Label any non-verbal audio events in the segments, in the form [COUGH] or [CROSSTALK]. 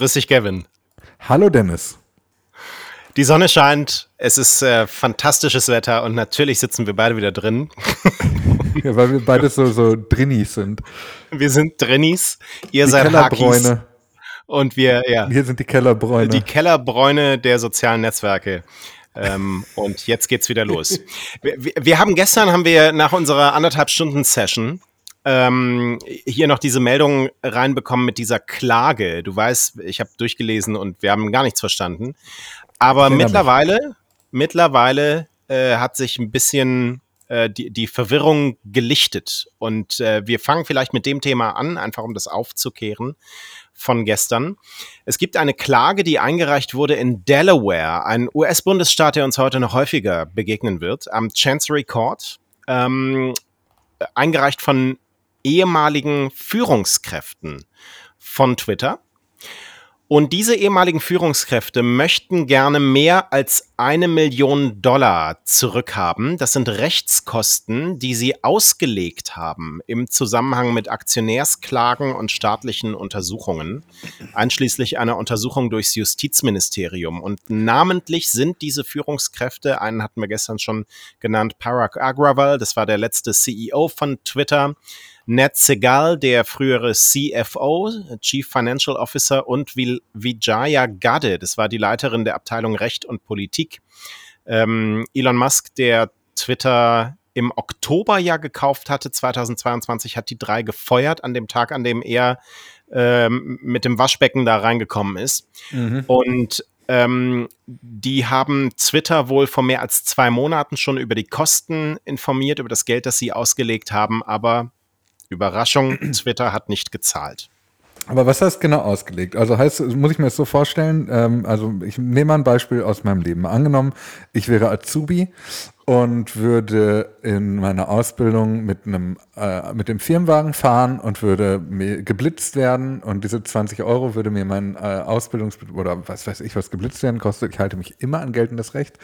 Grüß dich, Kevin. Hallo, Dennis. Die Sonne scheint, es ist äh, fantastisches Wetter und natürlich sitzen wir beide wieder drin. [LAUGHS] ja, weil wir beide so, so Drinnies sind. Wir sind Drinnies, ihr die seid Hakis. Und wir, ja. Wir sind die Kellerbräune. Die Kellerbräune der sozialen Netzwerke. ähm, und jetzt geht's wieder los. [LAUGHS] Wir, wir, haben gestern haben wir nach unserer anderthalb Stunden Session ähm, hier noch diese Meldung reinbekommen mit dieser Klage. Du weißt, ich habe durchgelesen und wir haben gar nichts verstanden. Aber mittlerweile, mittlerweile äh, hat sich ein bisschen äh, die, die Verwirrung gelichtet. Und äh, wir fangen vielleicht mit dem Thema an, einfach um das aufzukehren von gestern. Es gibt eine Klage, die eingereicht wurde in Delaware, ein US-Bundesstaat, der uns heute noch häufiger begegnen wird, am Chancery Court, ähm, eingereicht von ehemaligen Führungskräften von Twitter. Und diese ehemaligen Führungskräfte möchten gerne mehr als eine Million Dollar zurückhaben. Das sind Rechtskosten, die sie ausgelegt haben im Zusammenhang mit Aktionärsklagen und staatlichen Untersuchungen, einschließlich einer Untersuchung durchs Justizministerium. Und namentlich sind diese Führungskräfte, einen hatten wir gestern schon genannt, Parag Agrawal, das war der letzte CEO von Twitter, Ned Segal, der frühere CFO, Chief Financial Officer, und Vijaya Gadde, das war die Leiterin der Abteilung Recht und Politik. Ähm, Elon Musk, der Twitter im Oktober ja gekauft hatte, 2022, hat die drei gefeuert an dem Tag, an dem er ähm, mit dem Waschbecken da reingekommen ist. Mhm. Und ähm, die haben Twitter wohl vor mehr als zwei Monaten schon über die Kosten informiert, über das Geld, das sie ausgelegt haben, aber Überraschung, Twitter hat nicht gezahlt. Aber was heißt genau ausgelegt? Also heißt, muss ich mir das so vorstellen, ähm, also ich nehme mal ein Beispiel aus meinem Leben. Angenommen, ich wäre Azubi und würde in meiner Ausbildung mit einem äh, mit dem Firmenwagen fahren und würde geblitzt werden und diese 20 Euro würde mir mein äh, Ausbildungs oder was weiß ich was geblitzt werden kostet. Ich halte mich immer an geltendes Recht.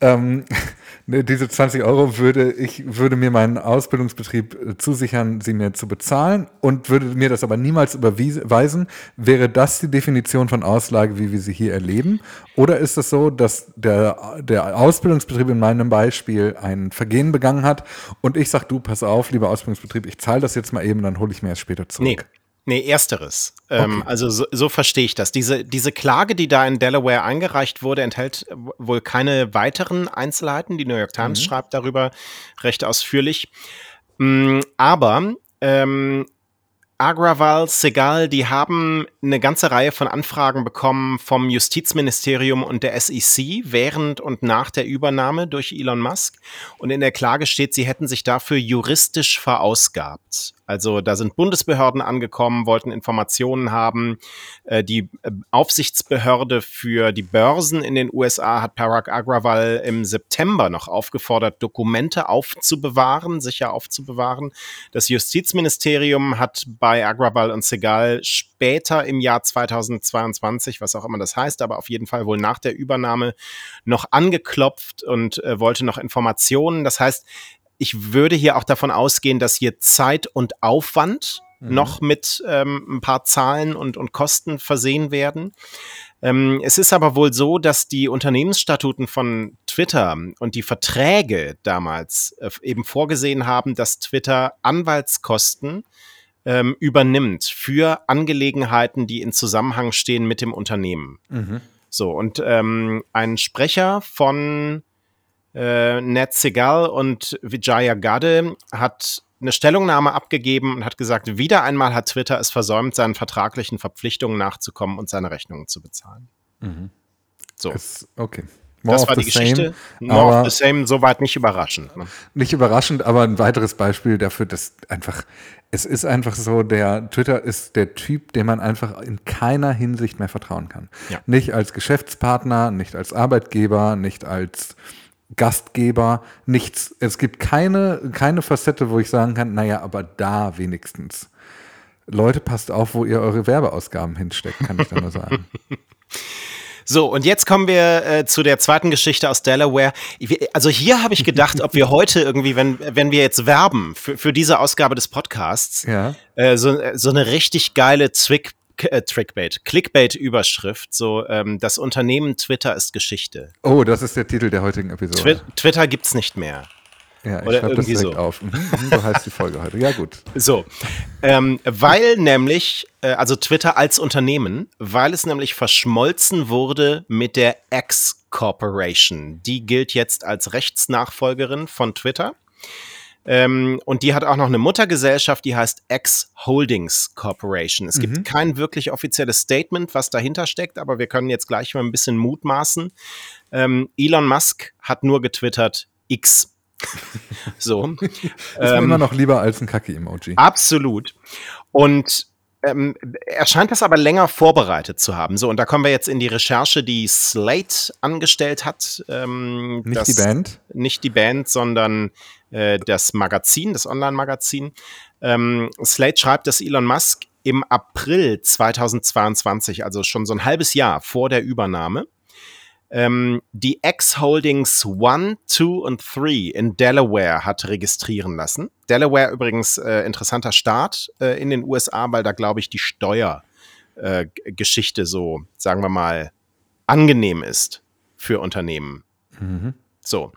Ähm, [LAUGHS] ne, diese 20 Euro würde ich würde mir meinen Ausbildungsbetrieb äh, zusichern, sie mir zu bezahlen und würde mir das aber niemals überweisen. Wäre das die Definition von Auslage, wie wir sie hier erleben? Oder ist es so, dass der der Ausbildungsbetrieb in meinem Beispiel Beispiel ein Vergehen begangen hat und ich sage, du, pass auf, lieber Ausbildungsbetrieb, ich zahle das jetzt mal eben, dann hole ich mir es später zurück. Nee. Nee, ersteres. Ähm, okay. also so, so verstehe ich das. Diese, diese Klage, die da in Delaware eingereicht wurde, enthält wohl keine weiteren Einzelheiten. Die New York Times mhm. schreibt darüber recht ausführlich. Mm, aber ähm, Agrawal, Segal, die haben eine ganze Reihe von Anfragen bekommen vom Justizministerium und der SEC während und nach der Übernahme durch Elon Musk. Und in der Klage steht, sie hätten sich dafür juristisch verausgabt. Also da sind Bundesbehörden angekommen, wollten Informationen haben. Äh, die äh, Aufsichtsbehörde für die Börsen in den USA hat Parag Agrawal im September noch aufgefordert, Dokumente aufzubewahren, sicher aufzubewahren. Das Justizministerium hat bei Agrawal und Segal später im Jahr 2022, was auch immer das heißt, aber auf jeden Fall wohl nach der Übernahme noch angeklopft und äh, wollte noch Informationen. Das heißt, ich würde hier auch davon ausgehen, dass hier Zeit und Aufwand mhm. noch mit ähm, ein paar Zahlen und, und Kosten versehen werden. Ähm, es ist aber wohl so, dass die Unternehmensstatuten von Twitter und die Verträge damals äh, eben vorgesehen haben, dass Twitter Anwaltskosten ähm, übernimmt für Angelegenheiten, die in Zusammenhang stehen mit dem Unternehmen. Mhm. So, und ähm, ein Sprecher von äh, Ned Segal und Vijaya Gadde hat eine Stellungnahme abgegeben und hat gesagt, wieder einmal hat Twitter es versäumt, seinen vertraglichen Verpflichtungen nachzukommen und seine Rechnungen zu bezahlen. Mhm. So. Es, okay. More das war die Geschichte. Same, More of the same, soweit nicht überraschend. Ne? Nicht überraschend, aber ein weiteres Beispiel dafür, dass einfach, es ist einfach so, der Twitter ist der Typ, dem man einfach in keiner Hinsicht mehr vertrauen kann. Ja. Nicht als Geschäftspartner, nicht als Arbeitgeber, nicht als Gastgeber, nichts. Es gibt keine, keine Facette, wo ich sagen kann, naja, aber da wenigstens. Leute, passt auf, wo ihr eure Werbeausgaben hinsteckt, kann ich da nur sagen. [LAUGHS] So, und jetzt kommen wir äh, zu der zweiten Geschichte aus Delaware. Also hier habe ich gedacht, ob wir heute irgendwie, wenn, wenn wir jetzt werben für, für diese Ausgabe des Podcasts, ja. äh, so, so eine richtig geile Zwick äh, Trickbait, Clickbait-Überschrift, so ähm, das Unternehmen Twitter ist Geschichte. Oh, das ist der Titel der heutigen Episode. Twi Twitter gibt's nicht mehr. Ja, ich schreibe das direkt so. auf. Mhm, mhm, so heißt die Folge heute. Ja, gut. [LAUGHS] So, ähm, weil nämlich, äh, also Twitter als Unternehmen, weil es nämlich verschmolzen wurde mit der X Corporation. Die gilt jetzt als Rechtsnachfolgerin von Twitter. Ähm, und die hat auch noch eine Muttergesellschaft, die heißt X Holdings Corporation. Es mhm. gibt kein wirklich offizielles Statement, was dahinter steckt, aber wir können jetzt gleich mal ein bisschen mutmaßen. Ähm, Elon Musk hat nur getwittert X [LAUGHS] so. ist ähm, immer noch lieber als ein Kacke-Emoji. Absolut. Und ähm, er scheint das aber länger vorbereitet zu haben. So, und da kommen wir jetzt in die Recherche, die Slate angestellt hat. Ähm, nicht die Band? Nicht die Band, sondern äh, das Magazin, das Online-Magazin. Ähm, Slate schreibt, dass Elon Musk im April 2022, also schon so ein halbes Jahr vor der Übernahme, ähm, die X-Holdings 1, 2 und 3 in Delaware hat registrieren lassen. Delaware übrigens äh, interessanter Staat äh, in den USA, weil da, glaube ich, die Steuergeschichte äh, so, sagen wir mal, angenehm ist für Unternehmen. Mhm. So.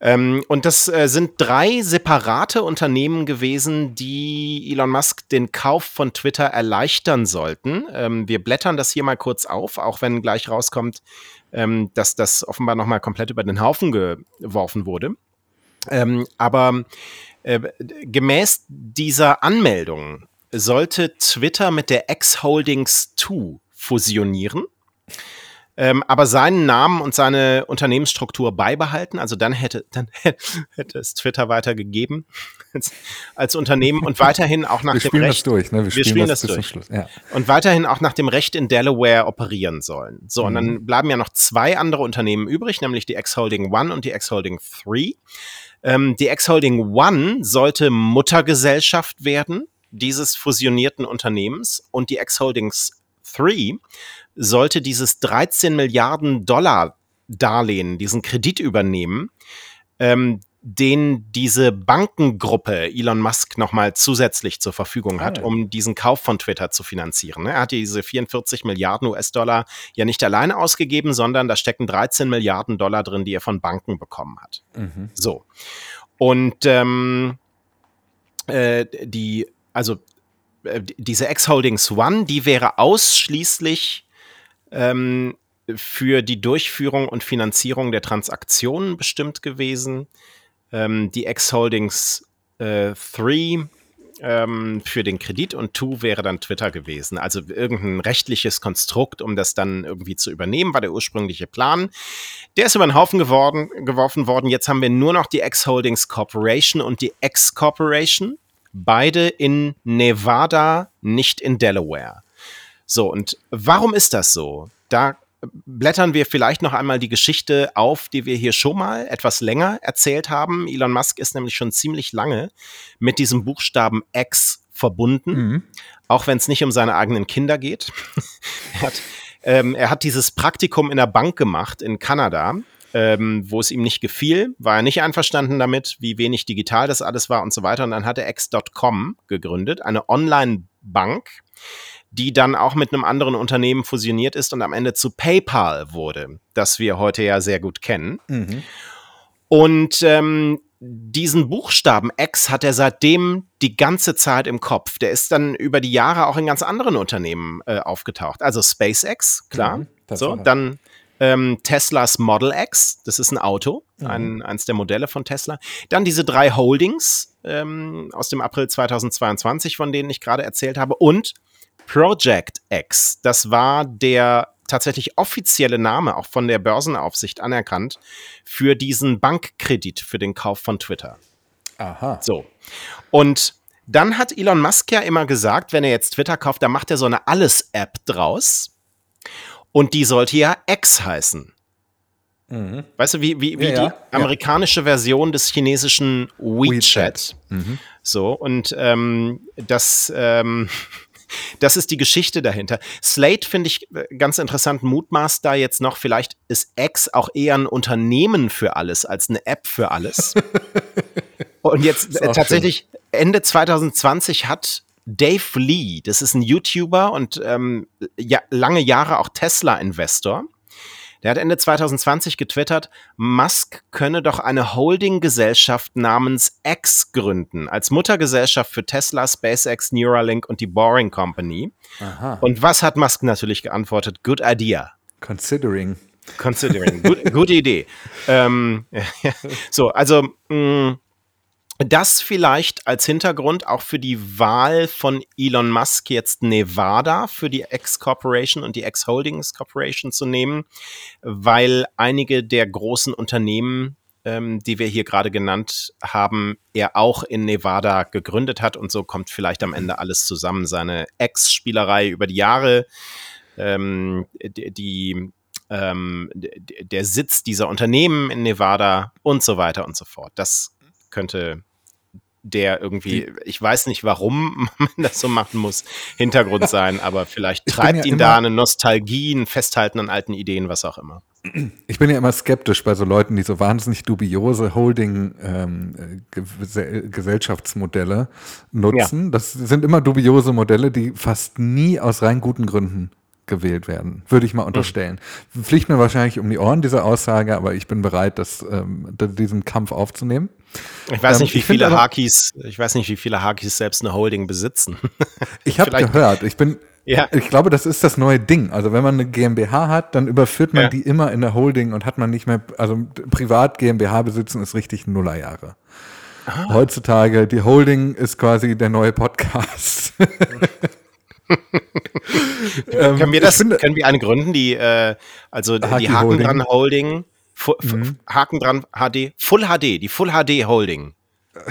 Ähm, und das äh, sind drei separate Unternehmen gewesen, die Elon Musk den Kauf von Twitter erleichtern sollten. Ähm, wir blättern das hier mal kurz auf, auch wenn gleich rauskommt, ähm, dass das offenbar nochmal komplett über den Haufen geworfen wurde. Ähm, aber äh, gemäß dieser Anmeldung sollte Twitter mit der X-Holdings 2 fusionieren ähm, aber seinen Namen und seine Unternehmensstruktur beibehalten. Also dann hätte, dann [LAUGHS] hätte es Twitter weitergegeben als, als Unternehmen und weiterhin auch nach wir dem spielen Recht. Das durch, ne? Wir, wir spielen, das, das durch. Schluss. Ja. Und weiterhin auch nach dem Recht in Delaware operieren sollen. So, mhm. und dann mhm. bleiben ja noch zwei andere Unternehmen übrig, nämlich die X-Holding One und die X-Holding 3. Ähm, die X-Holding One sollte Muttergesellschaft werden dieses fusionierten Unternehmens und die X-Holdings 3 sollte dieses 13 Milliarden Dollar Darlehen, diesen Kredit übernehmen, ähm, den diese Bankengruppe Elon Musk nochmal zusätzlich zur Verfügung hat, oh. um diesen Kauf von Twitter zu finanzieren. Ne? Er hat diese 44 Milliarden US-Dollar ja nicht alleine ausgegeben, sondern da stecken 13 Milliarden Dollar drin, die er von Banken bekommen hat. Mhm. So. Und ähm, äh, die, also äh, diese X-Holdings One, die wäre ausschließlich ähm, für die Durchführung und Finanzierung der Transaktionen bestimmt gewesen. Ähm, die X-Holdings 3 äh, ähm, für den Kredit und 2 wäre dann Twitter gewesen. Also irgendein rechtliches Konstrukt, um das dann irgendwie zu übernehmen, war der ursprüngliche Plan. Der ist über den Haufen geworden, geworfen worden. Jetzt haben wir nur noch die X-Holdings Corporation und die X Corporation. Beide in Nevada, nicht in Delaware. So, und warum ist das so? Da blättern wir vielleicht noch einmal die Geschichte auf, die wir hier schon mal etwas länger erzählt haben. Elon Musk ist nämlich schon ziemlich lange mit diesem Buchstaben X verbunden, mhm. auch wenn es nicht um seine eigenen Kinder geht. [LAUGHS] er, hat, ähm, er hat dieses Praktikum in der Bank gemacht in Kanada, ähm, wo es ihm nicht gefiel, war er nicht einverstanden damit, wie wenig digital das alles war und so weiter. Und dann hat er X.com gegründet, eine Online-Bank, die dann auch mit einem anderen Unternehmen fusioniert ist und am Ende zu PayPal wurde, das wir heute ja sehr gut kennen. Mhm. Und ähm, diesen Buchstaben X hat er seitdem die ganze Zeit im Kopf. Der ist dann über die Jahre auch in ganz anderen Unternehmen äh, aufgetaucht. Also SpaceX, klar. Mhm, so, dann ähm, Teslas Model X, das ist ein Auto, mhm. ein, eins der Modelle von Tesla. Dann diese drei Holdings ähm, aus dem April 2022, von denen ich gerade erzählt habe. Und Project X, das war der tatsächlich offizielle Name, auch von der Börsenaufsicht anerkannt, für diesen Bankkredit für den Kauf von Twitter. Aha. So. Und dann hat Elon Musk ja immer gesagt, wenn er jetzt Twitter kauft, dann macht er so eine Alles-App draus. Und die sollte ja X heißen. Mhm. Weißt du, wie, wie, wie ja, die amerikanische ja. Version des chinesischen WeChat. WeChat. Mhm. So, und ähm, das ähm, das ist die Geschichte dahinter. Slate finde ich äh, ganz interessant, mutmaßt da jetzt noch, vielleicht ist X auch eher ein Unternehmen für alles als eine App für alles. [LAUGHS] Und jetzt äh, tatsächlich schön. Ende 2020 hat Dave Lee, das ist ein YouTuber und ähm, ja, lange Jahre auch Tesla-Investor. Der hat Ende 2020 getwittert, Musk könne doch eine Holding-Gesellschaft namens X gründen, als Muttergesellschaft für Tesla, SpaceX, Neuralink und die Boring Company. Aha. Und was hat Musk natürlich geantwortet? Good idea. Considering. Considering. Good, gute Idee. Ähm, [LAUGHS] so, also mh, mm, das vielleicht als Hintergrund auch für die Wahl von Elon Musk jetzt Nevada für die X-Corporation und die X-Holdings Corporation zu nehmen, weil einige der großen Unternehmen, ähm, die wir hier gerade genannt haben, er auch in Nevada gegründet hat und so kommt vielleicht am Ende alles zusammen. Seine X-Spielerei über die Jahre, ähm, die, die ähm, der Sitz dieser Unternehmen in Nevada und so weiter und so fort. Das könnte der irgendwie, ich weiß nicht, warum [LAUGHS] man das so machen muss, Hintergrund sein, aber vielleicht treibt ja ihn da eine Nostalgie, ein Festhalten an alten Ideen, was auch immer. Ich bin ja immer skeptisch bei so Leuten, die so wahnsinnig dubiose Holding-Gesellschaftsmodelle ähm, nutzen. Ja. Das sind immer dubiose Modelle, die fast nie aus rein guten Gründen gewählt werden, würde ich mal hm. unterstellen. Mhm. Fliegt mir wahrscheinlich um die Ohren, diese Aussage, aber ich bin bereit, das, ähm, diesen Kampf aufzunehmen. Ich weiß nicht, ähm, wie viele Hakis, ich weiß nicht, wie viele Hakis selbst eine Holding besitzen. [LAUGHS] ich habe gehört, ich bin, ja. ich glaube, das ist das neue Ding. Also wenn man eine GmbH hat, dann überführt man ja. die immer in der Holding und hat man nicht mehr, also privat GmbH besitzen ist richtig Nullerjahre. Ah. Heutzutage, die Holding ist quasi der neue Podcast. [LAUGHS] [LAUGHS] ähm, können wir das, finde, können wir eine gründen, die, äh, also die Haken Holding. dran Holding, mhm. Haken dran HD, Full HD, die Full HD Holding. [LAUGHS]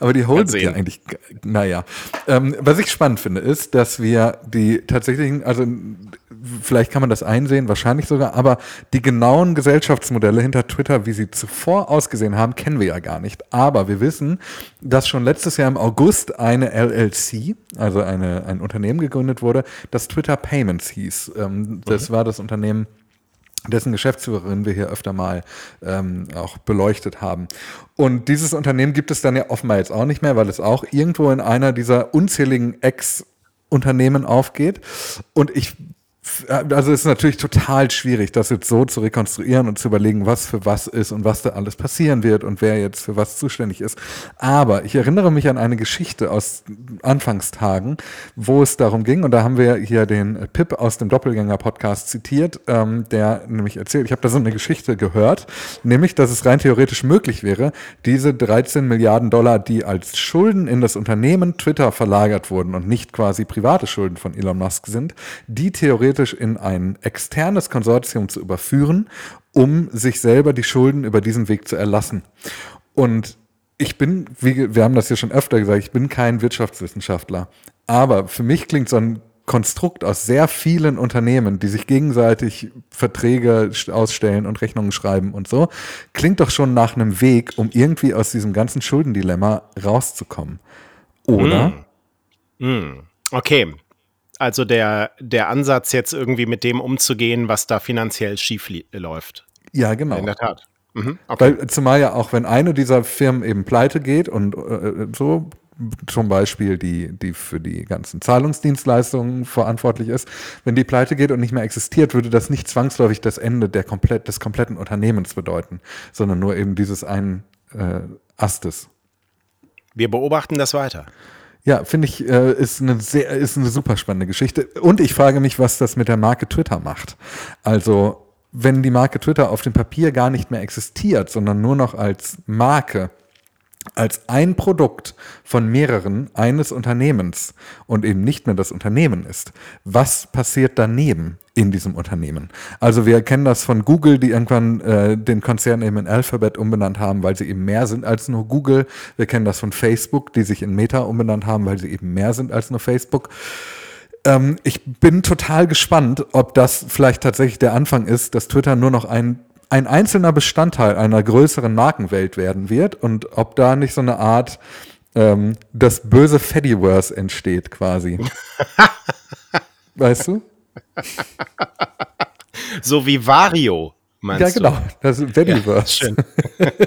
Aber die sich ja eigentlich, naja. Ähm, was ich spannend finde, ist, dass wir die tatsächlichen, also vielleicht kann man das einsehen, wahrscheinlich sogar, aber die genauen Gesellschaftsmodelle hinter Twitter, wie sie zuvor ausgesehen haben, kennen wir ja gar nicht. Aber wir wissen, dass schon letztes Jahr im August eine LLC, also eine, ein Unternehmen gegründet wurde, das Twitter Payments hieß. Ähm, das mhm. war das Unternehmen, dessen Geschäftsführerin wir hier öfter mal ähm, auch beleuchtet haben. Und dieses Unternehmen gibt es dann ja offenbar jetzt auch nicht mehr, weil es auch irgendwo in einer dieser unzähligen Ex-Unternehmen aufgeht. Und ich also es ist natürlich total schwierig, das jetzt so zu rekonstruieren und zu überlegen, was für was ist und was da alles passieren wird und wer jetzt für was zuständig ist. Aber ich erinnere mich an eine Geschichte aus Anfangstagen, wo es darum ging, und da haben wir hier den Pip aus dem Doppelgänger-Podcast zitiert, ähm, der nämlich erzählt, ich habe da so eine Geschichte gehört, nämlich, dass es rein theoretisch möglich wäre, diese 13 Milliarden Dollar, die als Schulden in das Unternehmen Twitter verlagert wurden und nicht quasi private Schulden von Elon Musk sind, die theoretisch theoretisch in ein externes Konsortium zu überführen, um sich selber die Schulden über diesen Weg zu erlassen. Und ich bin, wie wir haben das ja schon öfter gesagt, ich bin kein Wirtschaftswissenschaftler. Aber für mich klingt so ein Konstrukt aus sehr vielen Unternehmen, die sich gegenseitig Verträge ausstellen und Rechnungen schreiben und so, klingt doch schon nach einem Weg, um irgendwie aus diesem ganzen Schuldendilemma rauszukommen. Oder? Mm. Mm. Okay, also der, der Ansatz, jetzt irgendwie mit dem umzugehen, was da finanziell schief läuft. Ja, genau. In der Tat. Mhm, okay. Weil zumal ja auch, wenn eine dieser Firmen eben pleite geht und äh, so, zum Beispiel die, die für die ganzen Zahlungsdienstleistungen verantwortlich ist, wenn die pleite geht und nicht mehr existiert, würde das nicht zwangsläufig das Ende der komplett, des kompletten Unternehmens bedeuten, sondern nur eben dieses einen äh, Astes. Wir beobachten das weiter. Ja, finde ich, äh, ist eine sehr, ist eine super spannende Geschichte. Und ich frage mich, was das mit der Marke Twitter macht. Also, wenn die Marke Twitter auf dem Papier gar nicht mehr existiert, sondern nur noch als Marke, als ein Produkt von mehreren eines Unternehmens und eben nicht mehr das Unternehmen ist. Was passiert daneben in diesem Unternehmen? Also wir kennen das von Google, die irgendwann äh, den Konzern eben in Alphabet umbenannt haben, weil sie eben mehr sind als nur Google. Wir kennen das von Facebook, die sich in Meta umbenannt haben, weil sie eben mehr sind als nur Facebook ähm, ich bin total gespannt, ob das vielleicht tatsächlich der Anfang ist, dass Twitter nur noch ein ein einzelner Bestandteil einer größeren Markenwelt werden wird und ob da nicht so eine Art ähm, das böse Fediverse entsteht quasi. [LAUGHS] weißt du? So wie Vario, meinst du? Ja, genau, das Fediverse. Ja. [LAUGHS]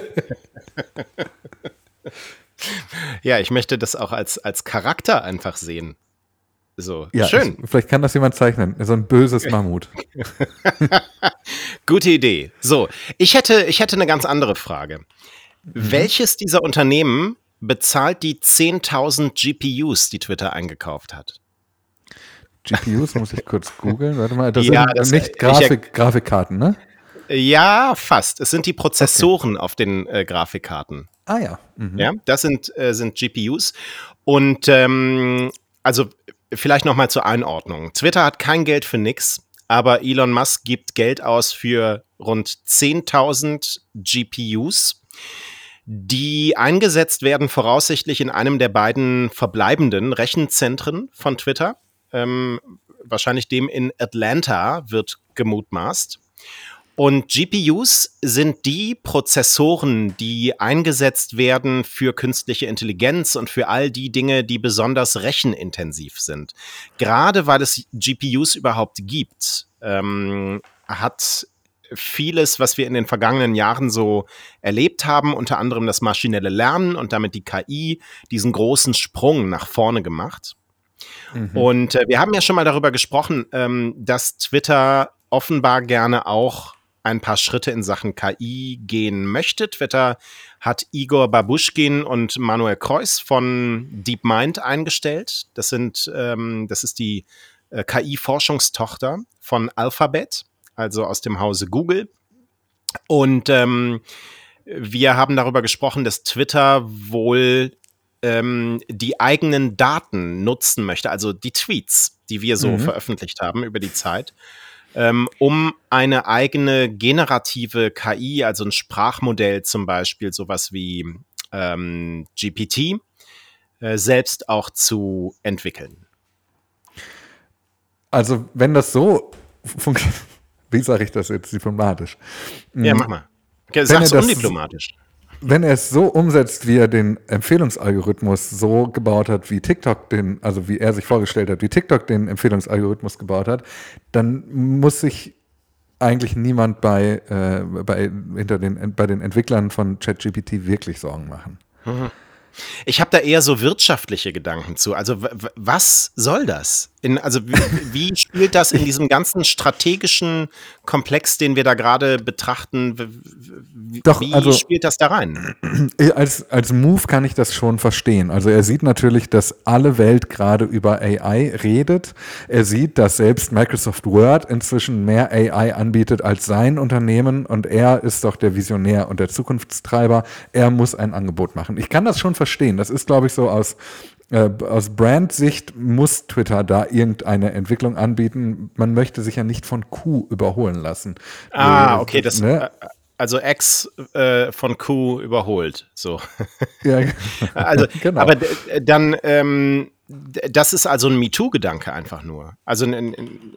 Ja, ich möchte das auch als, als Charakter einfach sehen. So, ja, schön. Ich, vielleicht kann das jemand zeichnen. So ein böses [LAUGHS] Mammut. Gute Idee. So, ich hätte, ich hätte eine ganz andere Frage. Mhm. Welches dieser Unternehmen bezahlt die 10.000 GPUs, die Twitter eingekauft hat? GPUs muss ich kurz googeln. Warte mal, das ja, sind das, nicht Grafik, Grafikkarten, ne? Ja, fast. Es sind die Prozessoren okay. auf den äh, Grafikkarten. Ah ja. Mhm. Ja, das sind, äh, sind GPUs. Und ähm, also vielleicht noch mal zur Einordnung. Twitter hat kein Geld für nix, aber Elon Musk gibt Geld aus für rund 10.000 GPUs, die eingesetzt werden voraussichtlich in einem der beiden verbleibenden Rechenzentren von Twitter. Ähm, wahrscheinlich dem in Atlanta wird gemutmaßt. Und GPUs sind die Prozessoren, die eingesetzt werden für künstliche Intelligenz und für all die Dinge, die besonders rechenintensiv sind. Gerade weil es GPUs überhaupt gibt, ähm, hat vieles, was wir in den vergangenen Jahren so erlebt haben, unter anderem das maschinelle Lernen und damit die KI, diesen großen Sprung nach vorne gemacht. Mhm. Und äh, wir haben ja schon mal darüber gesprochen, ähm, dass Twitter offenbar gerne auch ein paar Schritte in Sachen KI gehen möchte. Twitter hat Igor Babuschkin und Manuel Kreuz von DeepMind eingestellt. Das sind, ähm, das ist die äh, KI-Forschungstochter von Alphabet, also aus dem Hause Google. Und ähm, wir haben darüber gesprochen, dass Twitter wohl ähm, die eigenen Daten nutzen möchte, also die Tweets, die wir so mhm. veröffentlicht haben über die Zeit ähm, um eine eigene generative KI, also ein Sprachmodell zum Beispiel, sowas wie ähm, GPT, äh, selbst auch zu entwickeln. Also wenn das so funktioniert, [LAUGHS] wie sage ich das jetzt diplomatisch? Ja, hm. mach mal. Okay, sag's undiplomatisch wenn er es so umsetzt, wie er den Empfehlungsalgorithmus so gebaut hat, wie TikTok den, also wie er sich vorgestellt hat, wie TikTok den Empfehlungsalgorithmus gebaut hat, dann muss sich eigentlich niemand bei, äh, bei, hinter den, bei den Entwicklern von ChatGPT wirklich Sorgen machen. Mhm. Ich habe da eher so wirtschaftliche Gedanken zu. Also was soll das? In, also wie, spielt das in diesem ganzen strategischen Komplex, den wir da gerade betrachten? Wie, Doch, wie also, spielt das da rein? Als, als Move kann ich das schon verstehen. Also er sieht natürlich, dass alle Welt gerade über AI redet. Er sieht, dass selbst Microsoft Word inzwischen mehr AI anbietet als sein Unternehmen und er ist doch der Visionär und der Zukunftstreiber. Er muss ein Angebot machen. Ich kann das schon verstehen. Das ist, glaube ich, so aus äh, aus Brand-Sicht muss Twitter da irgendeine Entwicklung anbieten. Man möchte sich ja nicht von Q überholen lassen. Ah, okay, das, ne? Äh, also X äh, von Q überholt. So. Ja, [LAUGHS] [LAUGHS] also, genau. Aber dann ähm, das ist also ein MeToo-Gedanke einfach nur. Also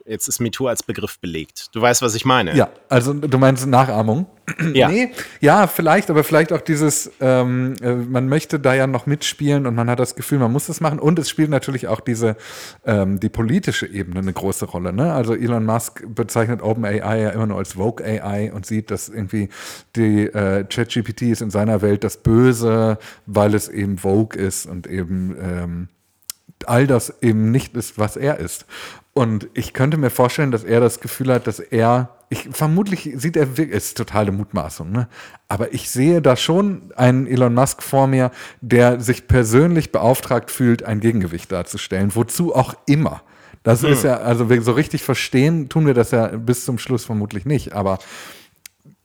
jetzt ist MeToo als Begriff belegt. Du weißt, was ich meine. Ja, also du meinst Nachahmung? Ja. Nee, ja, vielleicht, aber vielleicht auch dieses, ähm, äh, man möchte da ja noch mitspielen und man hat das Gefühl, man muss das machen. Und es spielt natürlich auch diese, ähm, die politische Ebene eine große Rolle. Ne? Also Elon Musk bezeichnet OpenAI ja immer nur als Vogue AI und sieht, dass irgendwie die äh, ChatGPT ist in seiner Welt das Böse, weil es eben Vogue ist und eben ähm, all das eben nicht ist, was er ist. Und ich könnte mir vorstellen, dass er das Gefühl hat, dass er, ich vermutlich sieht er, ist totale Mutmaßung, ne? Aber ich sehe da schon einen Elon Musk vor mir, der sich persönlich beauftragt fühlt, ein Gegengewicht darzustellen, wozu auch immer. Das hm. ist ja, also so richtig verstehen, tun wir das ja bis zum Schluss vermutlich nicht, aber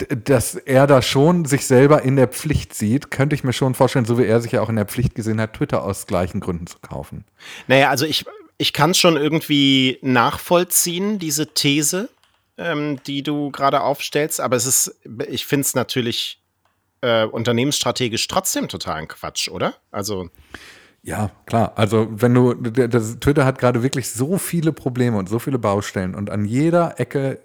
dass er da schon sich selber in der Pflicht sieht, könnte ich mir schon vorstellen, so wie er sich ja auch in der Pflicht gesehen hat, Twitter aus gleichen Gründen zu kaufen. Naja, also ich, ich kann es schon irgendwie nachvollziehen, diese These, ähm, die du gerade aufstellst, aber es ist, ich finde es natürlich äh, unternehmensstrategisch trotzdem totalen Quatsch, oder? Also. Ja, klar. Also wenn du, das, Twitter hat gerade wirklich so viele Probleme und so viele Baustellen und an jeder Ecke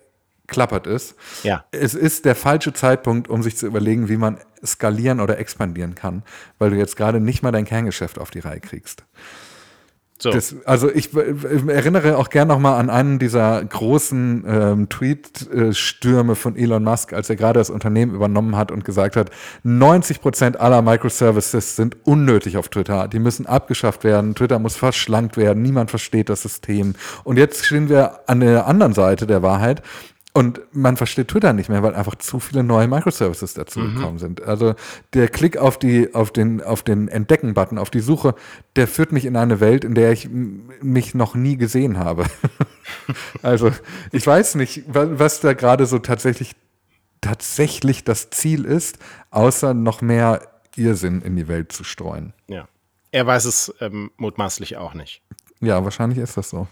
klappert ist. Ja. Es ist der falsche Zeitpunkt, um sich zu überlegen, wie man skalieren oder expandieren kann, weil du jetzt gerade nicht mal dein Kerngeschäft auf die Reihe kriegst. So. Das, also ich erinnere auch gern nochmal an einen dieser großen ähm, Tweet-Stürme von Elon Musk, als er gerade das Unternehmen übernommen hat und gesagt hat, 90 Prozent aller Microservices sind unnötig auf Twitter. Die müssen abgeschafft werden. Twitter muss verschlankt werden. Niemand versteht das System. Und jetzt stehen wir an der anderen Seite der Wahrheit und man versteht Twitter nicht mehr, weil einfach zu viele neue Microservices dazu mhm. sind. Also der Klick auf die, auf den, auf den Entdecken-Button, auf die Suche, der führt mich in eine Welt, in der ich mich noch nie gesehen habe. [LAUGHS] also ich weiß nicht, was da gerade so tatsächlich, tatsächlich das Ziel ist, außer noch mehr Irrsinn in die Welt zu streuen. Ja. Er weiß es ähm, mutmaßlich auch nicht. Ja, wahrscheinlich ist das so.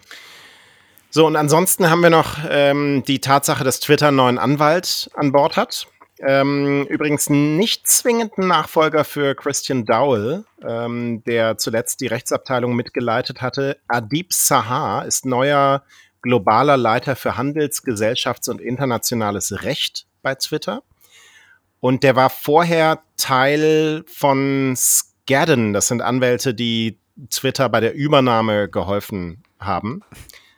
So, und ansonsten haben wir noch ähm, die Tatsache, dass Twitter einen neuen Anwalt an Bord hat. Ähm, übrigens nicht zwingend ein Nachfolger für Christian Dowell, ähm, der zuletzt die Rechtsabteilung mitgeleitet hatte. Adib Sahar ist neuer globaler Leiter für Handels-, Gesellschafts- und internationales Recht bei Twitter. Und der war vorher Teil von Skadden. Das sind Anwälte, die Twitter bei der Übernahme geholfen haben.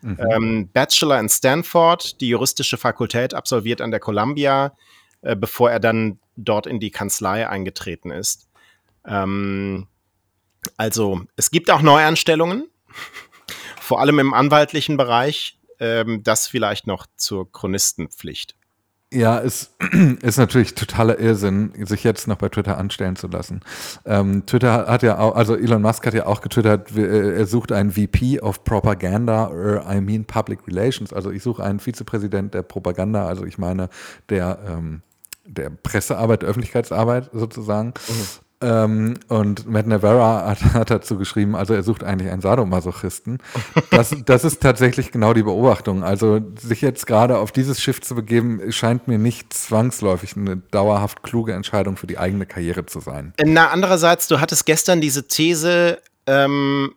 Mhm. Ähm, Bachelor in Stanford, die juristische Fakultät absolviert an der Columbia, äh, bevor er dann dort in die Kanzlei eingetreten ist. Ähm, also es gibt auch Neuanstellungen, [LAUGHS] vor allem im anwaltlichen Bereich. Ähm, das vielleicht noch zur Chronistenpflicht. Ja, es [CLEARS THROAT] ist natürlich totaler Irrsinn, sich jetzt noch bei Twitter anstellen zu lassen. Ähm, Twitter hat ja auch, also Elon Musk hat ja auch getwittert, äh, er sucht einen VP of Propaganda, or I mean Public Relations. Also ich suche einen Vizepräsident der Propaganda, also ich meine der, ähm, der Pressearbeit, der Öffentlichkeitsarbeit sozusagen. Mhm. Ähm, und Matt Navarra hat, [LAUGHS] hat, dazu geschrieben, also er sucht eigentlich einen Sadomasochisten. Das, das ist tatsächlich genau die Beobachtung. Also sich jetzt gerade auf dieses Schiff zu begeben, scheint mir nicht zwangsläufig eine dauerhaft kluge Entscheidung für die eigene Karriere zu sein. Na, andererseits, du hattest gestern diese These, ähm,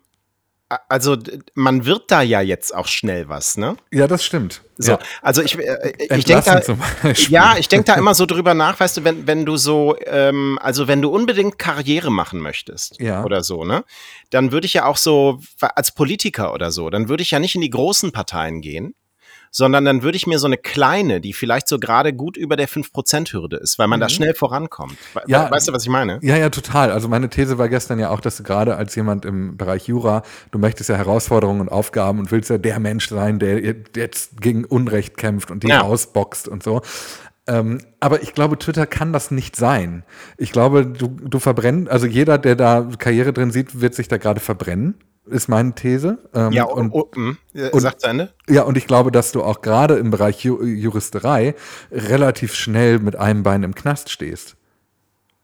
also man wird da ja jetzt auch schnell was, ne? Ja, das stimmt. So, ja. also ich, äh, ich denke da, ja, ich denke da immer so drüber nach, weißt du, wenn, wenn du so, ähm, also wenn du unbedingt Karriere machen möchtest ja. oder so, ne, dann würde ich ja auch so als Politiker oder so, dann würde ich ja nicht in die großen Parteien gehen, sondern dann würde ich mir so eine kleine, die vielleicht so gerade gut über der 5%-Hürde ist, weil man mhm. da schnell vorankommt. Ja, weißt du, was ich meine? Ja, ja, total. Also meine These war gestern ja auch, dass du gerade als jemand im Bereich Jura, du möchtest ja Herausforderungen und Aufgaben und willst ja der Mensch sein, der jetzt gegen Unrecht kämpft und die ja. ausboxt und so. Ähm, aber ich glaube, Twitter kann das nicht sein. Ich glaube, du, du verbrennst, also jeder, der da Karriere drin sieht, wird sich da gerade verbrennen ist meine These. Ähm, ja, und, oh, oh, und sagt zu Ende. Ja, und ich glaube, dass du auch gerade im Bereich Ju Juristerei relativ schnell mit einem Bein im Knast stehst.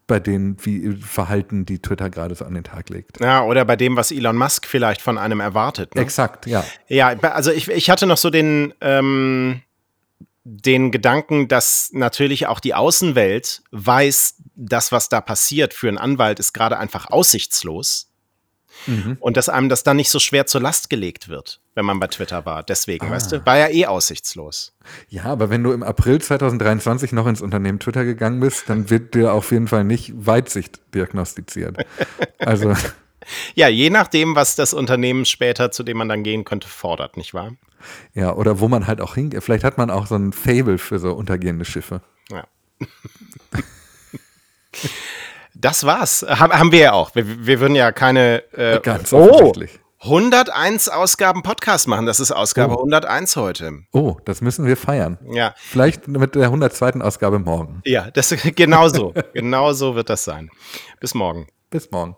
Bei den wie Verhalten, die Twitter gerade so an den Tag legt. Ja, oder bei dem, was Elon Musk vielleicht von einem erwartet. Ne? Exakt, ja. Ja, also ich, ich hatte noch so den, ähm, den Gedanken, dass natürlich auch die Außenwelt weiß, das, was da passiert für einen Anwalt, ist gerade einfach aussichtslos. Mhm. Und dass einem das dann nicht so schwer zur Last gelegt wird, wenn man bei Twitter war. Deswegen, ah. weißt du, war ja eh aussichtslos. Ja, aber wenn du im April 2023 noch ins Unternehmen Twitter gegangen bist, dann wird dir auf jeden Fall nicht Weitsicht diagnostiziert. [LAUGHS] Also. ja, je nachdem, was das Unternehmen später, zu dem man dann gehen könnte, fordert, nicht wahr? Ja, oder wo man halt auch hingeht. Vielleicht hat man auch so ein Fable für so untergehende Schiffe. Ja. [LAUGHS] Das war's. Haben, haben wir ja auch. Wir, wir würden ja keine. Äh, Ganz oh, 101 Ausgaben Podcast machen. Das ist Ausgabe oh. 101 heute. Oh, das müssen wir feiern. Ja. Vielleicht mit der 102. Ausgabe morgen. Ja, das [LAUGHS] genau so. genau so wird das sein. Bis morgen. Bis morgen.